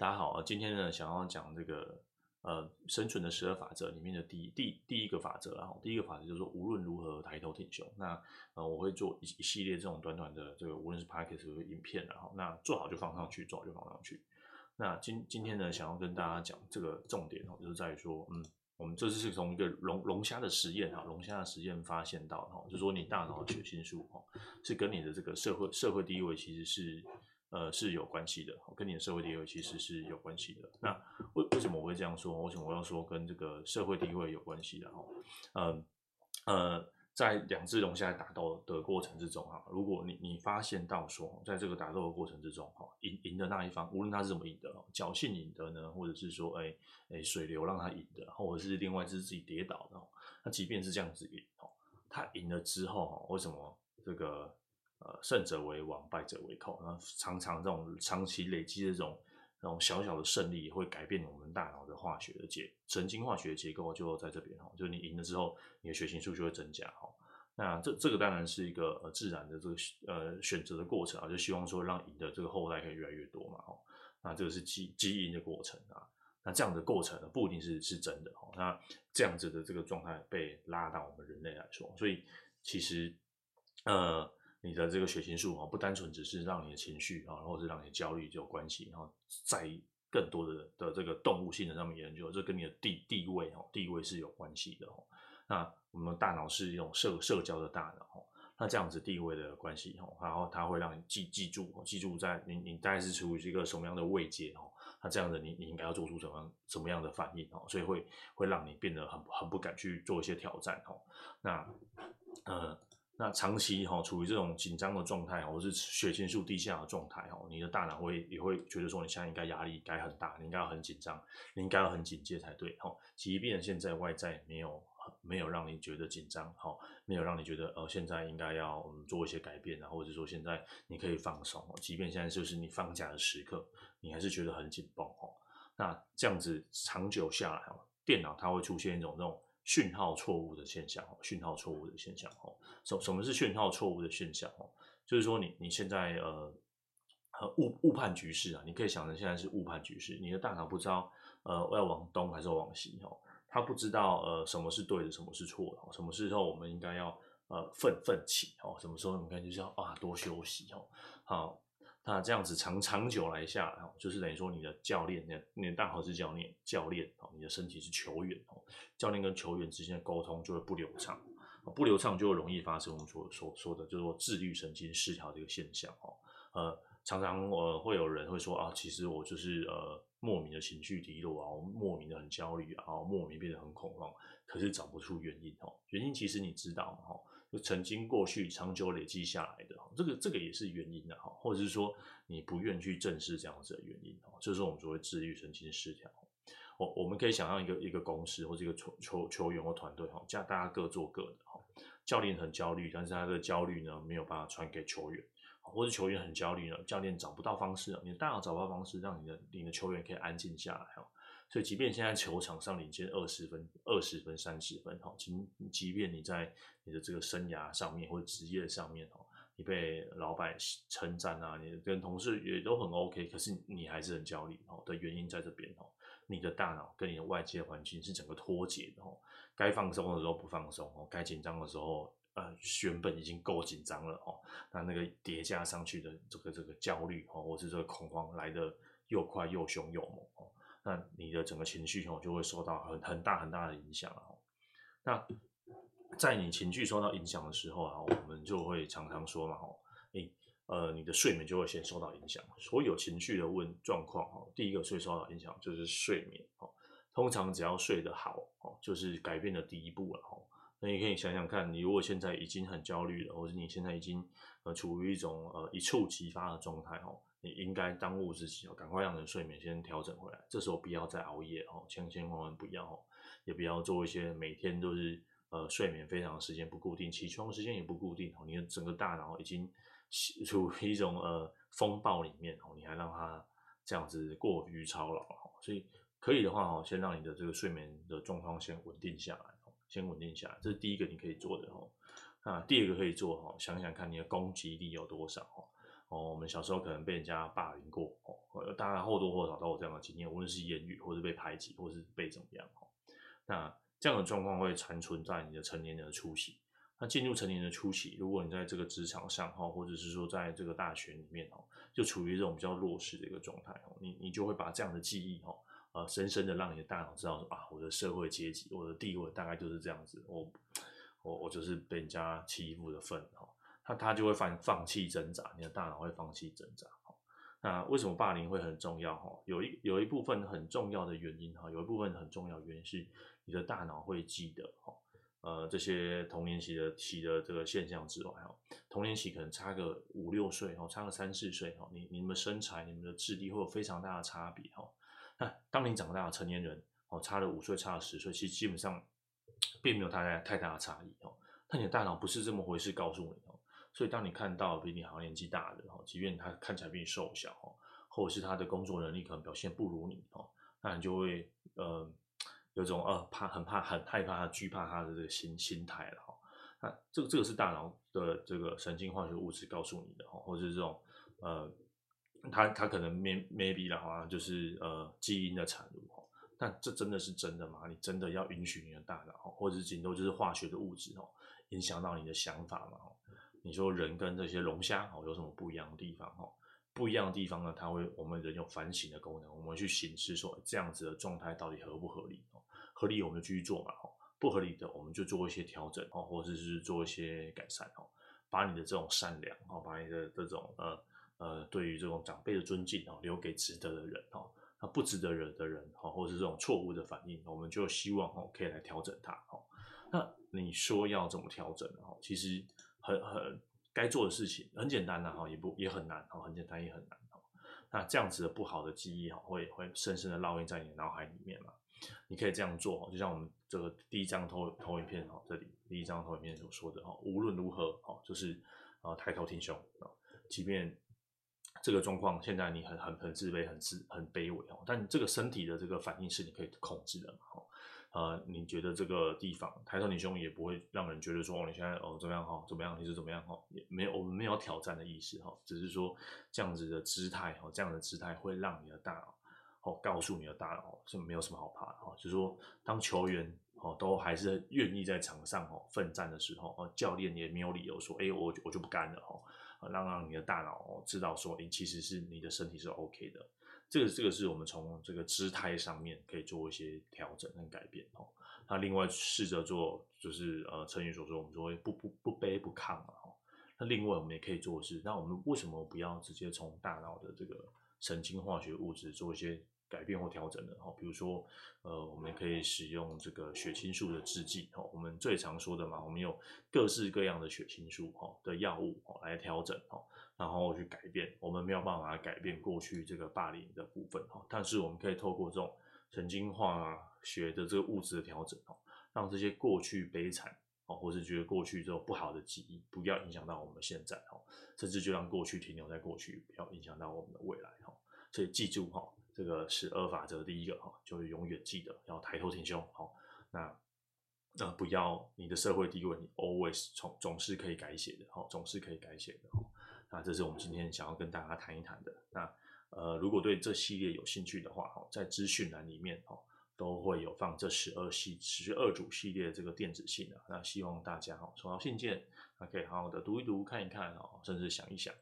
大家好啊，今天呢，想要讲这个呃生存的十二法则里面的第第第一个法则，然后第一个法则就是说无论如何抬头挺胸。那呃我会做一一系列这种短短的这个无论是 podcast 或影片，然后那做好就放上去，做好就放上去。那今今天呢，想要跟大家讲这个重点哦，就是在于说，嗯，我们这次是从一个龙龙虾的实验哈，龙虾的实验发现到哈，就是说你大脑的血清素哈是跟你的这个社会社会地位其实是。呃，是有关系的，跟你的社会地位其实是有关系的。那为为什么我会这样说？为什么我要说跟这个社会地位有关系的？哈，呃呃，在两只龙虾打斗的过程之中，哈，如果你你发现到说，在这个打斗的过程之中，哈，赢赢的那一方，无论他是怎么赢的，侥幸赢的呢，或者是说，哎哎，水流让他赢的，或者是另外一只自己跌倒的，那即便是这样子赢，哈，他赢了之后，哈，为什么这个？呃，胜者为王，败者为寇。那常常这种长期累积的这种、这种小小的胜利，也会改变我们大脑的化学的结神经化学结构，就在这边哈。就是你赢了之后，你的血清素就会增加哈。那这这个当然是一个呃自然的这个呃选择的过程啊，就希望说让赢的这个后代可以越来越多嘛哈。那这个是基基因的过程啊。那这样的过程呢，不一定是是真的哈。那这样子的这个状态被拉到我们人类来说，所以其实呃。你的这个血清素啊，不单纯只是让你的情绪啊，或者是让你焦虑就有关系，然后在更多的的这个动物性的上面研究，这跟你的地地位哈，地位是有关系的哈。那我们大脑是一种社社交的大脑哦，那这样子地位的关系哈，然后它会让你记记住，记住在你你大概是处于一个什么样的位阶哈，那这样子你你应该要做出什么什么样的反应哈，所以会会让你变得很很不敢去做一些挑战哈。那呃。那长期哈处于这种紧张的状态，或是血清素低下的状态哈，你的大脑会也会觉得说，你现在应该压力该很大，你应该要很紧张，你应该要很警戒才对哈。即便现在外在没有没有让你觉得紧张哈，没有让你觉得呃现在应该要嗯做一些改变啊，或者说现在你可以放松，哦即便现在就是你放假的时刻，你还是觉得很紧绷哈。那这样子长久下来哈，电脑它会出现一种那种。讯号错误的现象，讯号错误的现象，哦，什什么是讯号错误的现象？哦，就是说你你现在呃，误误判局势啊，你可以想成现在是误判局势，你的大脑不知道呃要往东还是往西哦，他不知道呃什么是对的，什么是错的，什么时候我们应该要呃奋奋起哦，什么时候我们应该就是要啊多休息哦，好。那这样子长长久来下来，就是等于说你的教练，你的你的大号是教练，教练哦，你的身体是球员哦，教练跟球员之间的沟通就会不流畅，不流畅就会容易发生我们所所说的，就是说自律神经失调这个现象哦。呃，常常呃会有人会说啊，其实我就是呃莫名的情绪低落啊，我莫名的很焦虑啊，莫名变得很恐慌，可是找不出原因哦。原因其实你知道哈。就曾经过去长久累积下来的哈，这个这个也是原因的哈，或者是说你不愿去正视这样子的原因哈，这是我们所谓自律神经失调。我我们可以想象一个一个公司或者一个球球球员或团队哈，这样大家各做各的哈。教练很焦虑，但是他的焦虑呢没有办法传给球员，或者球员很焦虑呢，教练找不到方式，你的大脑找不到方式让你的你的球员可以安静下来哦。所以，即便现在球场上领先二十分、二十分、三十分，哈，即即便你在你的这个生涯上面或者职业上面，哈，你被老板称赞啊，你跟同事也都很 OK，可是你还是很焦虑，哈，的原因在这边，哈，你的大脑跟你的外界环境是整个脱节的，哈，该放松的时候不放松，哦，该紧张的时候，呃，原本已经够紧张了，哦，那那个叠加上去的这个这个焦虑，哈，或是这个恐慌来得又快又凶又猛，哦。那你的整个情绪哦，就会受到很很大很大的影响哦。那在你情绪受到影响的时候啊，我们就会常常说嘛，哦，诶，呃，你的睡眠就会先受到影响。所有情绪的问状况哦，第一个最受到影响就是睡眠哦。通常只要睡得好哦，就是改变的第一步了哦。那你可以想想看，你如果现在已经很焦虑了，或者你现在已经呃处于一种呃一触即发的状态哦。你应该当务之急哦，赶快让你的睡眠先调整回来。这时候不要再熬夜哦，千千万万不要哦，也不要做一些每天都是呃睡眠非常时间不固定，起床时间也不固定哦。你的整个大脑已经 处于一种呃风暴里面哦，你还让它这样子过于操劳哦。所以可以的话哦，先让你的这个睡眠的状况先稳定下来，先稳定下来，这是第一个你可以做的哦。那第二个可以做哦，想想看你的攻击力有多少哦。哦，我们小时候可能被人家霸凌过哦，当然或多或少都有这样的经验，无论是言语，或是被排挤，或是被怎么样哦。那这样的状况会残存在你的成年人的初期。那进入成年人的初期，如果你在这个职场上哈，或者是说在这个大学里面哦，就处于这种比较弱势的一个状态哦，你你就会把这样的记忆哈，呃，深深的让你的大脑知道说啊，我的社会阶级，我的地位大概就是这样子，我我我就是被人家欺负的份哈。那他就会放放弃挣扎，你的大脑会放弃挣扎。那为什么霸凌会很重要？哈，有一有一部分很重要的原因哈，有一部分很重要原因是你的大脑会记得哈，呃，这些童年期的期的这个现象之外哈，童年期可能差个五六岁哈，差个三四岁哈，你你们身材、你们的智力会有非常大的差别哈。当你长大成年人哦，差了五岁、差了十岁，其实基本上并没有太大太大的差异哦。但你的大脑不是这么回事，告诉你哦。所以，当你看到比你好像年纪大的哈，即便他看起来比你瘦小哦，或者是他的工作能力可能表现不如你哦，那你就会呃有种呃怕、很怕、很害怕、惧怕他的这个心心态了哈。那这个这个是大脑的这个神经化学物质告诉你的哈，或者是这种呃，他他可能 may maybe 的话就是呃基因的产物哈。但这真的是真的吗？你真的要允许你的大脑或者是顶多就是化学的物质哈，影响到你的想法吗？你说人跟这些龙虾哦有什么不一样的地方哈？不一样的地方呢，它会我们人有反省的功能，我们去审视说这样子的状态到底合不合理哦？合理我们就继续做嘛哈，不合理的我们就做一些调整哦，或者是做一些改善哦，把你的这种善良哦，把你的这种呃呃对于这种长辈的尊敬哦，留给值得的人哦，那不值得人的人哈，或者是这种错误的反应，我们就希望哦可以来调整它哦。那你说要怎么调整呢？其实。很很该做的事情很简单的哈，也不也很难哈，很简单也很难哈。那这样子的不好的记忆哈，会会深深的烙印在你的脑海里面嘛。你可以这样做，就像我们这个第一张投投影片哈，这里第一张投影片所说的哈，无论如何哈，就是啊抬头挺胸啊，即便这个状况现在你很很很自卑、很自很卑微哦，但这个身体的这个反应是你可以控制的嘛。呃，你觉得这个地方抬头挺胸也不会让人觉得说，哦，你现在哦怎么样哈，怎么样你是怎么样哈，也没有我们没有挑战的意思哈，只是说这样子的姿态哈，这样的姿态会让你的大脑哦告诉你的大脑是没有什么好怕的哈，就是说当球员哦都还是愿意在场上哦奋战的时候哦，教练也没有理由说，哎，我我就不干了哈，让让你的大脑知道说，哎，其实是你的身体是 OK 的。这个这个是我们从这个姿态上面可以做一些调整跟改变哦。那另外试着做，就是呃成语所说，我们说不不不卑不亢嘛哈。那另外我们也可以做的是，那我们为什么不要直接从大脑的这个神经化学物质做一些改变或调整的？哈，比如说呃，我们可以使用这个血清素的制剂哈。我们最常说的嘛，我们有各式各样的血清素哈的药物哈来调整哈。然后去改变，我们没有办法改变过去这个霸凌的部分哈，但是我们可以透过这种神经化学的这个物质的调整哦，让这些过去悲惨哦，或是觉得过去这种不好的记忆不要影响到我们现在哈，甚至就让过去停留在过去，不要影响到我们的未来哈。所以记住哈，这个十二法则第一个哈，就是永远记得要抬头挺胸哈。那那不要你的社会地位，你 always 从总是可以改写的哈，总是可以改写的哈。那这是我们今天想要跟大家谈一谈的。那呃，如果对这系列有兴趣的话，哈，在资讯栏里面哈都会有放这十二系十二组系列这个电子信啊。那希望大家哈收到信件，那可以好好的读一读、看一看啊，甚至想一想。